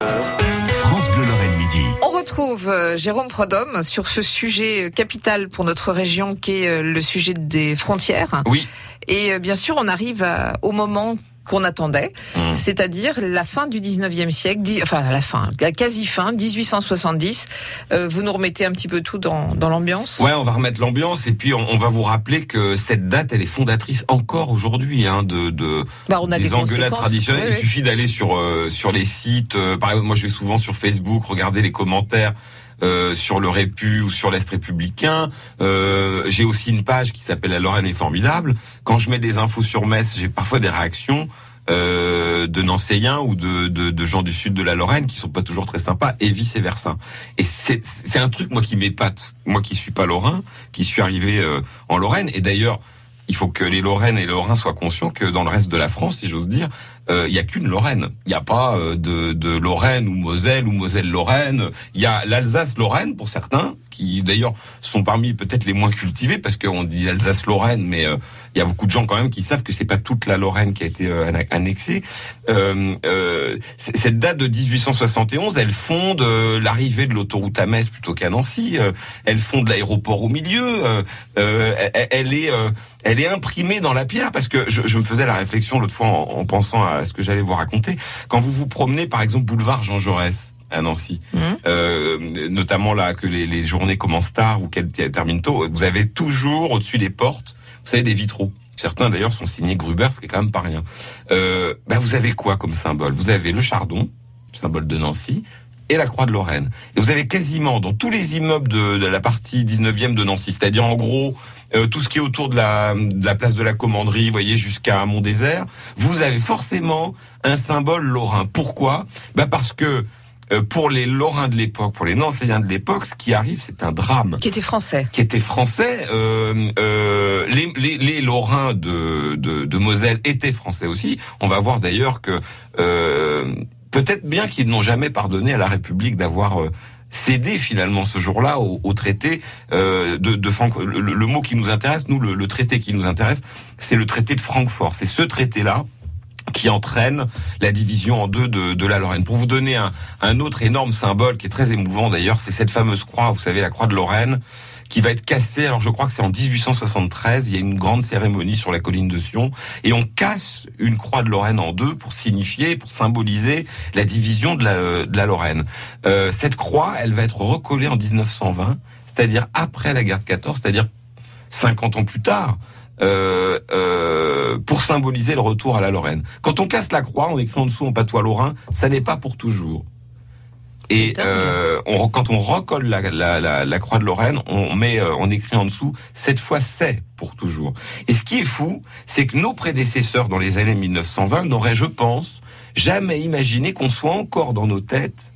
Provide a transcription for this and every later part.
France Bleu Lorraine Midi. On retrouve euh, Jérôme Prodhomme sur ce sujet capital pour notre région qui est euh, le sujet des frontières. Oui. Et euh, bien sûr, on arrive au moment qu'on attendait, Mmh. c'est-à-dire la fin du 19e siècle, enfin la fin, la quasi-fin, 1870. Euh, vous nous remettez un petit peu tout dans, dans l'ambiance? Ouais, on va remettre l'ambiance et puis on, on va vous rappeler que cette date, elle est fondatrice encore aujourd'hui hein, de, de Bah, on a des, des engueulades traditionnelles. Oui, Il suffit d'aller sur euh, sur les sites. euh, par exemple, moi, je vais souvent sur Facebook regarder les commentaires. Euh, sur le Répu ou sur l'Est républicain. Euh, j'ai aussi une page qui s'appelle La Lorraine est formidable. Quand je mets des infos sur Metz, j'ai parfois des réactions euh, de Nancéiens ou de, de, de gens du sud de la Lorraine qui sont pas toujours très sympas et vice versa. Et c'est un truc moi qui m'épate, moi qui suis pas lorrain, qui suis arrivé euh, en Lorraine. Et d'ailleurs, il faut que les Lorraines et les Lorrains soient conscients que dans le reste de la France, si j'ose dire, il y a qu'une Lorraine. Il n'y a pas euh, de, de Lorraine ou Moselle ou Moselle-Lorraine. Il y a l'Alsace-Lorraine pour certains, qui d'ailleurs sont parmi peut-être les moins cultivés parce qu'on dit Alsace-Lorraine, mais euh, il y a beaucoup de gens quand même qui savent que c'est pas toute la Lorraine qui a été euh, annexée. Euh, euh, cette date de 1871, elle fonde euh, l'arrivée de l'autoroute à Metz plutôt qu'à Nancy. euh, elle fonde l'aéroport au milieu. euh, euh, elle, est euh, elle est imprimée dans la pierre parce que je, je me faisais la réflexion l'autre fois en pensant à ce que j'allais vous raconter. Quand vous vous promenez, par exemple, boulevard Jean Jaurès à Nancy, Mhm. euh, notamment là que les, les journées commencent tard ou qu'elles terminent tôt, vous avez toujours au-dessus des portes, vous savez, des vitraux. Certains d'ailleurs sont signés Gruber, ce qui est quand même pas rien. Euh, bah, vous avez quoi comme symbole? Vous avez le chardon, symbole de Nancy, et la croix de Lorraine. Et vous avez quasiment dans tous les immeubles de, de la partie 19e de Nancy, c'est-à-dire en gros euh, tout ce qui est autour de la, de la place de la Commanderie, vous voyez, jusqu'à Mont-Désert, vous avez forcément un symbole lorrain. Pourquoi? Bah Parce que euh, pour les Lorrains de l'époque, pour les Nancéiens de l'époque, ce qui arrive, c'est un drame Qui était français. qui étaient français. Euh, euh, les, les, les Lorrains de, de, de Moselle étaient français aussi. On va voir d'ailleurs que euh, peut-être bien qu'ils n'ont jamais pardonné à la République d'avoir euh, cédé finalement ce jour-là au, traité euh, de, le, mot qui nous intéresse, nous, le traité qui nous intéresse, c'est le traité de Francfort. C'est ce traité-là qui entraîne la division en deux de, de la Lorraine. Pour vous donner un, un autre énorme symbole qui est très émouvant d'ailleurs, c'est cette fameuse croix, vous savez, la croix de Lorraine, qui va être cassée. Alors je crois que c'est en 1873, il y a une grande cérémonie sur la colline de Sion, et on casse une croix de Lorraine en deux pour signifier, pour symboliser la division de la, de la Lorraine. Euh, cette croix, elle va être recollée en 1920, c'est-à-dire après la guerre de 14, c'est-à-dire 50 ans plus tard. Euh, euh, pour symboliser le retour à la Lorraine. Quand on casse la croix, on écrit en dessous en patois lorrain, ça n'est pas pour toujours. Et euh, on, quand on recolle la, la, la, la croix de Lorraine, on met, euh, on écrit en dessous, cette fois c'est pour toujours. Et ce qui est fou, c'est que nos prédécesseurs dans les années 1920 n'auraient, je pense, jamais imaginé qu'on soit encore dans nos têtes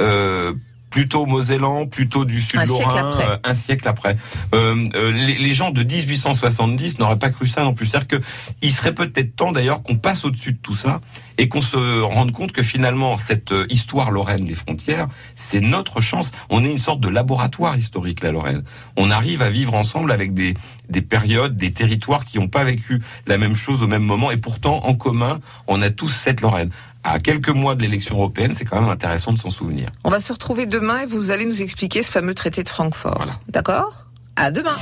euh, plutôt mosellan, plutôt du sud Un siècle lorrain, après. euh, un siècle après. Euh, euh, les, les gens de 1870 n'auraient pas cru ça non plus. C'est-à-dire que il serait peut-être temps d'ailleurs qu'on passe au-dessus de tout ça et qu'on se rende compte que finalement cette euh, histoire lorraine des frontières, c'est notre chance. On est une sorte de laboratoire historique la Lorraine. On arrive à vivre ensemble avec des des périodes, des territoires qui n'ont pas vécu la même chose au même moment et pourtant en commun, on a tous cette Lorraine. À quelques mois de l'élection européenne, c'est quand même intéressant de s'en souvenir. On va se retrouver demain et vous allez nous expliquer ce fameux traité de Francfort. Voilà. D'accord? À demain.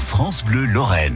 France Bleu Lorraine.